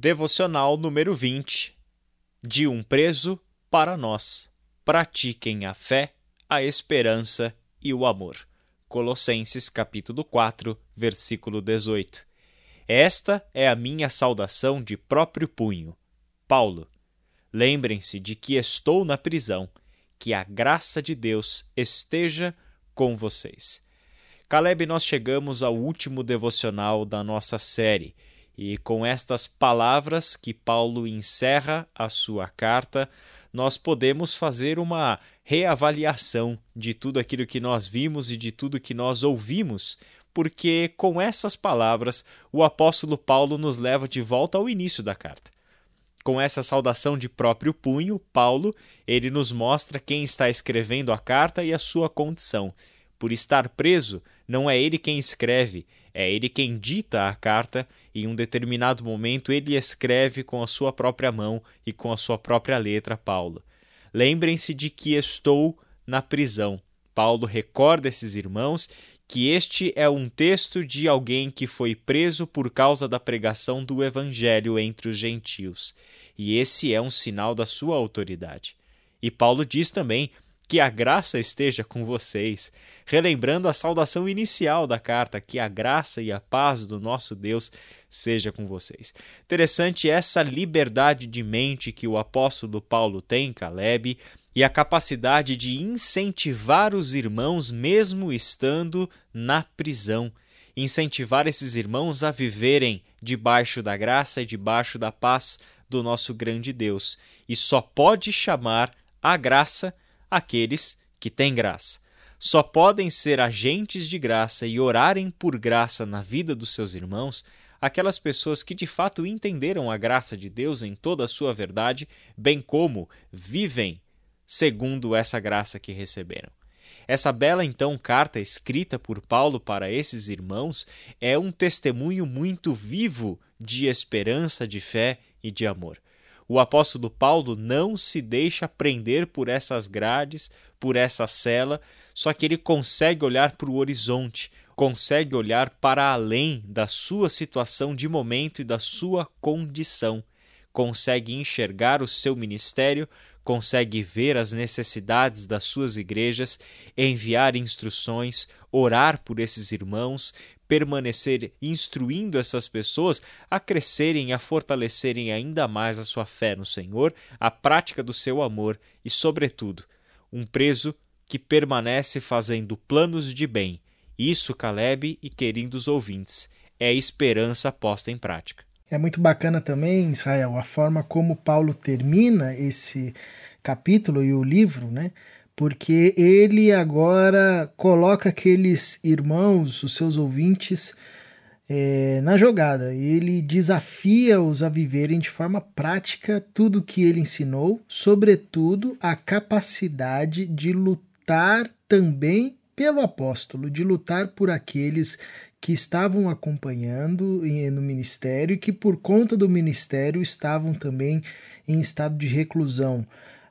Devocional número 20. De um preso para nós. Pratiquem a fé, a esperança e o amor. Colossenses capítulo 4, versículo 18. Esta é a minha saudação de próprio punho. Paulo. Lembrem-se de que estou na prisão, que a graça de Deus esteja com vocês. Caleb, nós chegamos ao último devocional da nossa série. E com estas palavras que Paulo encerra a sua carta, nós podemos fazer uma reavaliação de tudo aquilo que nós vimos e de tudo que nós ouvimos, porque com essas palavras o apóstolo Paulo nos leva de volta ao início da carta. Com essa saudação de próprio punho, Paulo, ele nos mostra quem está escrevendo a carta e a sua condição. Por estar preso, não é ele quem escreve, é ele quem dita a carta e em um determinado momento ele escreve com a sua própria mão e com a sua própria letra Paulo. Lembrem-se de que estou na prisão. Paulo recorda esses irmãos que este é um texto de alguém que foi preso por causa da pregação do evangelho entre os gentios, e esse é um sinal da sua autoridade. E Paulo diz também que a graça esteja com vocês, relembrando a saudação inicial da carta, que a graça e a paz do nosso Deus seja com vocês. Interessante essa liberdade de mente que o apóstolo Paulo tem, Caleb, e a capacidade de incentivar os irmãos mesmo estando na prisão, incentivar esses irmãos a viverem debaixo da graça e debaixo da paz do nosso grande Deus. E só pode chamar a graça aqueles que têm graça. Só podem ser agentes de graça e orarem por graça na vida dos seus irmãos aquelas pessoas que de fato entenderam a graça de Deus em toda a sua verdade, bem como vivem segundo essa graça que receberam. Essa bela então carta escrita por Paulo para esses irmãos é um testemunho muito vivo de esperança, de fé e de amor. O apóstolo Paulo não se deixa prender por essas grades, por essa cela, só que ele consegue olhar para o horizonte, consegue olhar para além da sua situação de momento e da sua condição, consegue enxergar o seu ministério, consegue ver as necessidades das suas igrejas, enviar instruções, orar por esses irmãos, permanecer instruindo essas pessoas a crescerem e a fortalecerem ainda mais a sua fé no Senhor, a prática do seu amor e, sobretudo, um preso que permanece fazendo planos de bem. Isso, Caleb e queridos ouvintes, é esperança posta em prática. É muito bacana também, Israel, a forma como Paulo termina esse capítulo e o livro, né? porque ele agora coloca aqueles irmãos, os seus ouvintes, é, na jogada. Ele desafia-os a viverem de forma prática tudo o que ele ensinou, sobretudo a capacidade de lutar também pelo apóstolo, de lutar por aqueles que estavam acompanhando no ministério e que, por conta do ministério, estavam também em estado de reclusão.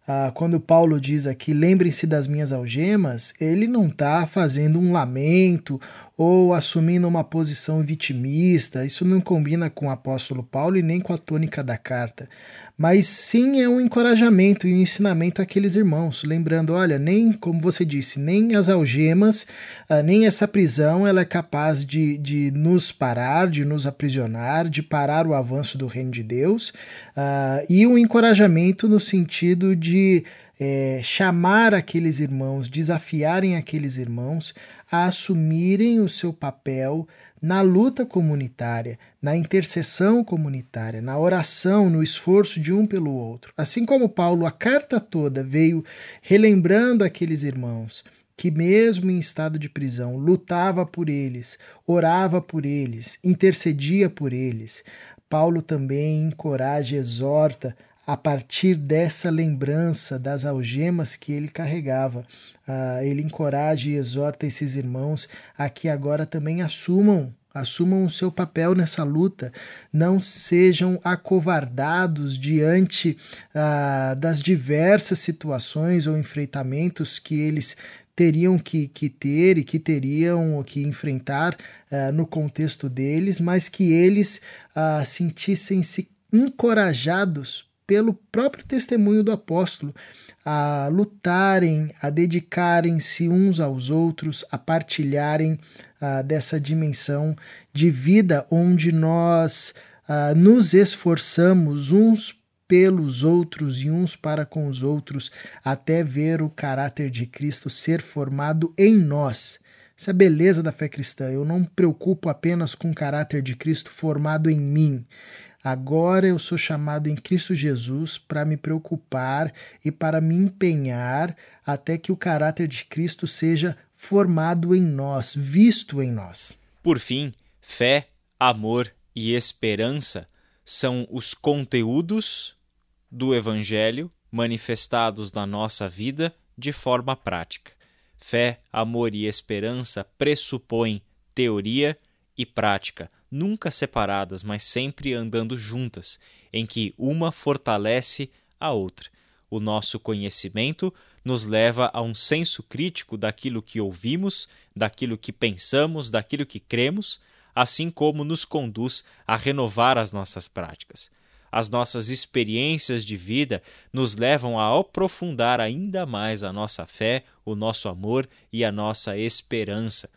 Ah, quando Paulo diz aqui, lembrem-se das minhas algemas, ele não está fazendo um lamento ou assumindo uma posição vitimista. Isso não combina com o apóstolo Paulo e nem com a tônica da carta. Mas sim é um encorajamento e um ensinamento àqueles irmãos, lembrando, olha, nem, como você disse, nem as algemas, ah, nem essa prisão ela é capaz de, de nos parar, de nos aprisionar, de parar o avanço do reino de Deus, uh, e um encorajamento no sentido de é, chamar aqueles irmãos, desafiarem aqueles irmãos a assumirem o seu papel na luta comunitária, na intercessão comunitária, na oração, no esforço de um pelo outro. Assim como Paulo, a carta toda veio relembrando aqueles irmãos que, mesmo em estado de prisão, lutava por eles, orava por eles, intercedia por eles. Paulo também encoraja, exorta a partir dessa lembrança das algemas que ele carregava. Uh, ele encoraja e exorta esses irmãos a que agora também assumam assumam o seu papel nessa luta, não sejam acovardados diante uh, das diversas situações ou enfrentamentos que eles teriam que, que ter e que teriam que enfrentar uh, no contexto deles, mas que eles uh, sentissem-se encorajados pelo próprio testemunho do apóstolo a lutarem, a dedicarem-se uns aos outros, a partilharem uh, dessa dimensão de vida onde nós uh, nos esforçamos uns pelos outros e uns para com os outros, até ver o caráter de Cristo ser formado em nós. Essa é a beleza da fé cristã. Eu não me preocupo apenas com o caráter de Cristo formado em mim. Agora eu sou chamado em Cristo Jesus para me preocupar e para me empenhar até que o caráter de Cristo seja formado em nós, visto em nós. Por fim, fé, amor e esperança são os conteúdos do Evangelho manifestados na nossa vida de forma prática. Fé, amor e esperança pressupõem teoria e prática, nunca separadas, mas sempre andando juntas, em que uma fortalece a outra. O nosso conhecimento nos leva a um senso crítico daquilo que ouvimos, daquilo que pensamos, daquilo que cremos, assim como nos conduz a renovar as nossas práticas. As nossas experiências de vida nos levam a aprofundar ainda mais a nossa fé, o nosso amor e a nossa esperança.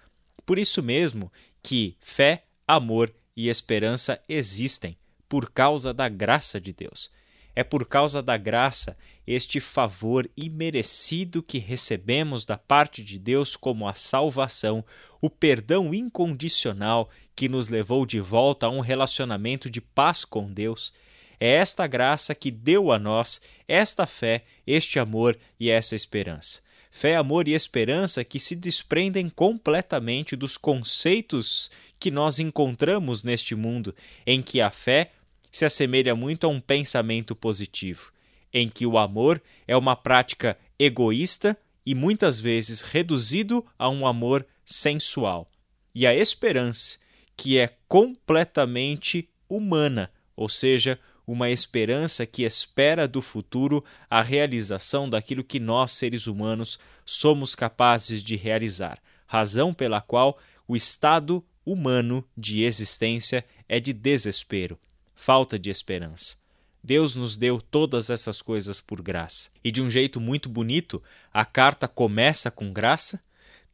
Por isso mesmo que fé, amor e esperança existem por causa da graça de Deus. É por causa da graça, este favor imerecido que recebemos da parte de Deus como a salvação, o perdão incondicional que nos levou de volta a um relacionamento de paz com Deus. É esta graça que deu a nós esta fé, este amor e essa esperança. Fé, amor e esperança que se desprendem completamente dos conceitos que nós encontramos neste mundo, em que a fé se assemelha muito a um pensamento positivo, em que o amor é uma prática egoísta e muitas vezes reduzido a um amor sensual, e a esperança, que é completamente humana, ou seja, uma esperança que espera do futuro a realização daquilo que nós, seres humanos, somos capazes de realizar, razão pela qual o estado humano de existência é de desespero, falta de esperança. Deus nos deu todas essas coisas por graça. E de um jeito muito bonito, a carta começa com graça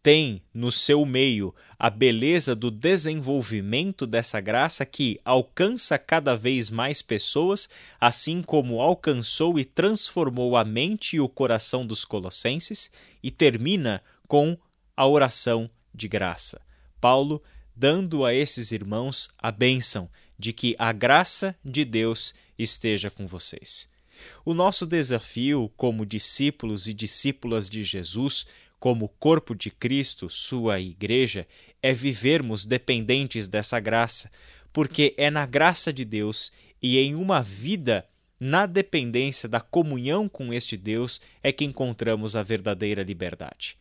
tem no seu meio a beleza do desenvolvimento dessa graça que alcança cada vez mais pessoas, assim como alcançou e transformou a mente e o coração dos colossenses, e termina com a oração de graça. Paulo dando a esses irmãos a bênção de que a graça de Deus esteja com vocês. O nosso desafio como discípulos e discípulas de Jesus como corpo de Cristo, sua igreja, é vivermos dependentes dessa graça, porque é na graça de Deus e em uma vida na dependência da comunhão com este Deus é que encontramos a verdadeira liberdade.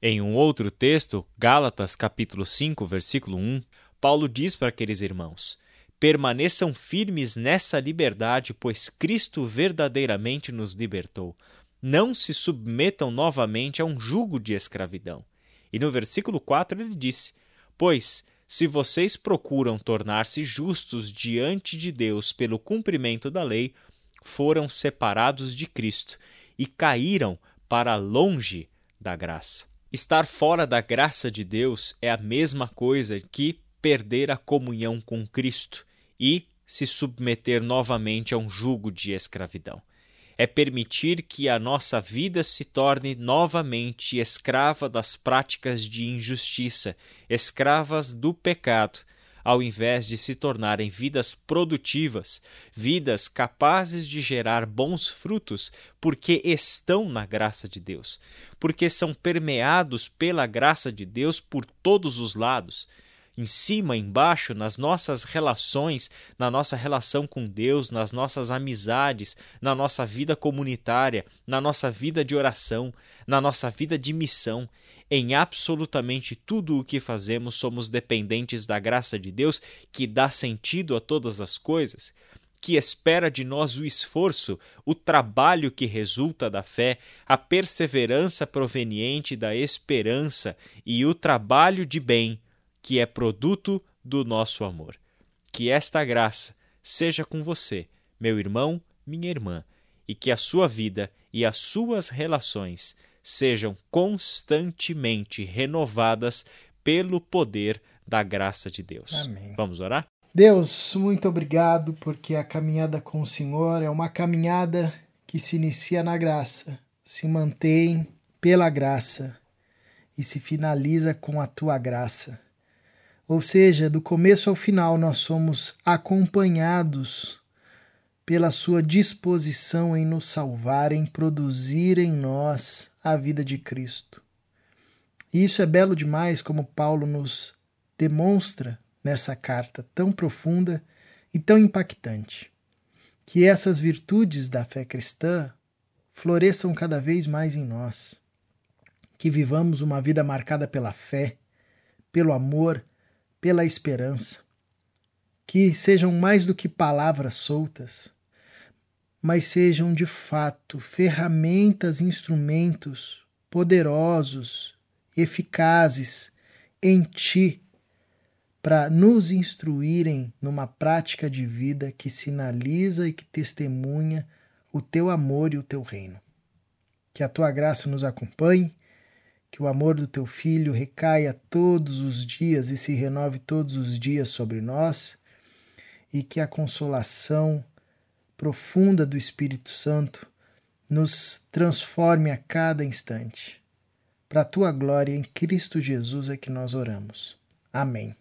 Em um outro texto, Gálatas capítulo 5, versículo 1, Paulo diz para aqueles irmãos: Permaneçam firmes nessa liberdade, pois Cristo verdadeiramente nos libertou não se submetam novamente a um jugo de escravidão. E no versículo 4 ele disse: Pois, se vocês procuram tornar-se justos diante de Deus pelo cumprimento da lei, foram separados de Cristo e caíram para longe da graça. Estar fora da graça de Deus é a mesma coisa que perder a comunhão com Cristo e se submeter novamente a um jugo de escravidão é permitir que a nossa vida se torne novamente escrava das práticas de injustiça, escravas do pecado, ao invés de se tornarem vidas produtivas, vidas capazes de gerar bons frutos, porque estão na graça de Deus, porque são permeados pela graça de Deus por todos os lados em cima, embaixo, nas nossas relações, na nossa relação com Deus, nas nossas amizades, na nossa vida comunitária, na nossa vida de oração, na nossa vida de missão. Em absolutamente tudo o que fazemos, somos dependentes da graça de Deus que dá sentido a todas as coisas que espera de nós o esforço, o trabalho que resulta da fé, a perseverança proveniente da esperança e o trabalho de bem que é produto do nosso amor. Que esta graça seja com você, meu irmão, minha irmã, e que a sua vida e as suas relações sejam constantemente renovadas pelo poder da graça de Deus. Amém. Vamos orar? Deus, muito obrigado, porque a caminhada com o Senhor é uma caminhada que se inicia na graça, se mantém pela graça e se finaliza com a tua graça. Ou seja, do começo ao final nós somos acompanhados pela sua disposição em nos salvar, em produzir em nós a vida de Cristo. E isso é belo demais, como Paulo nos demonstra nessa carta tão profunda e tão impactante. Que essas virtudes da fé cristã floresçam cada vez mais em nós. Que vivamos uma vida marcada pela fé, pelo amor, pela esperança. Que sejam mais do que palavras soltas, mas sejam de fato ferramentas, instrumentos poderosos, eficazes em Ti, para nos instruírem numa prática de vida que sinaliza e que testemunha o Teu amor e o Teu reino. Que a Tua graça nos acompanhe, que o amor do Teu Filho recaia todos os dias e se renove todos os dias sobre nós, e que a consolação profunda do Espírito Santo nos transforme a cada instante. Para a tua glória em Cristo Jesus é que nós oramos. Amém.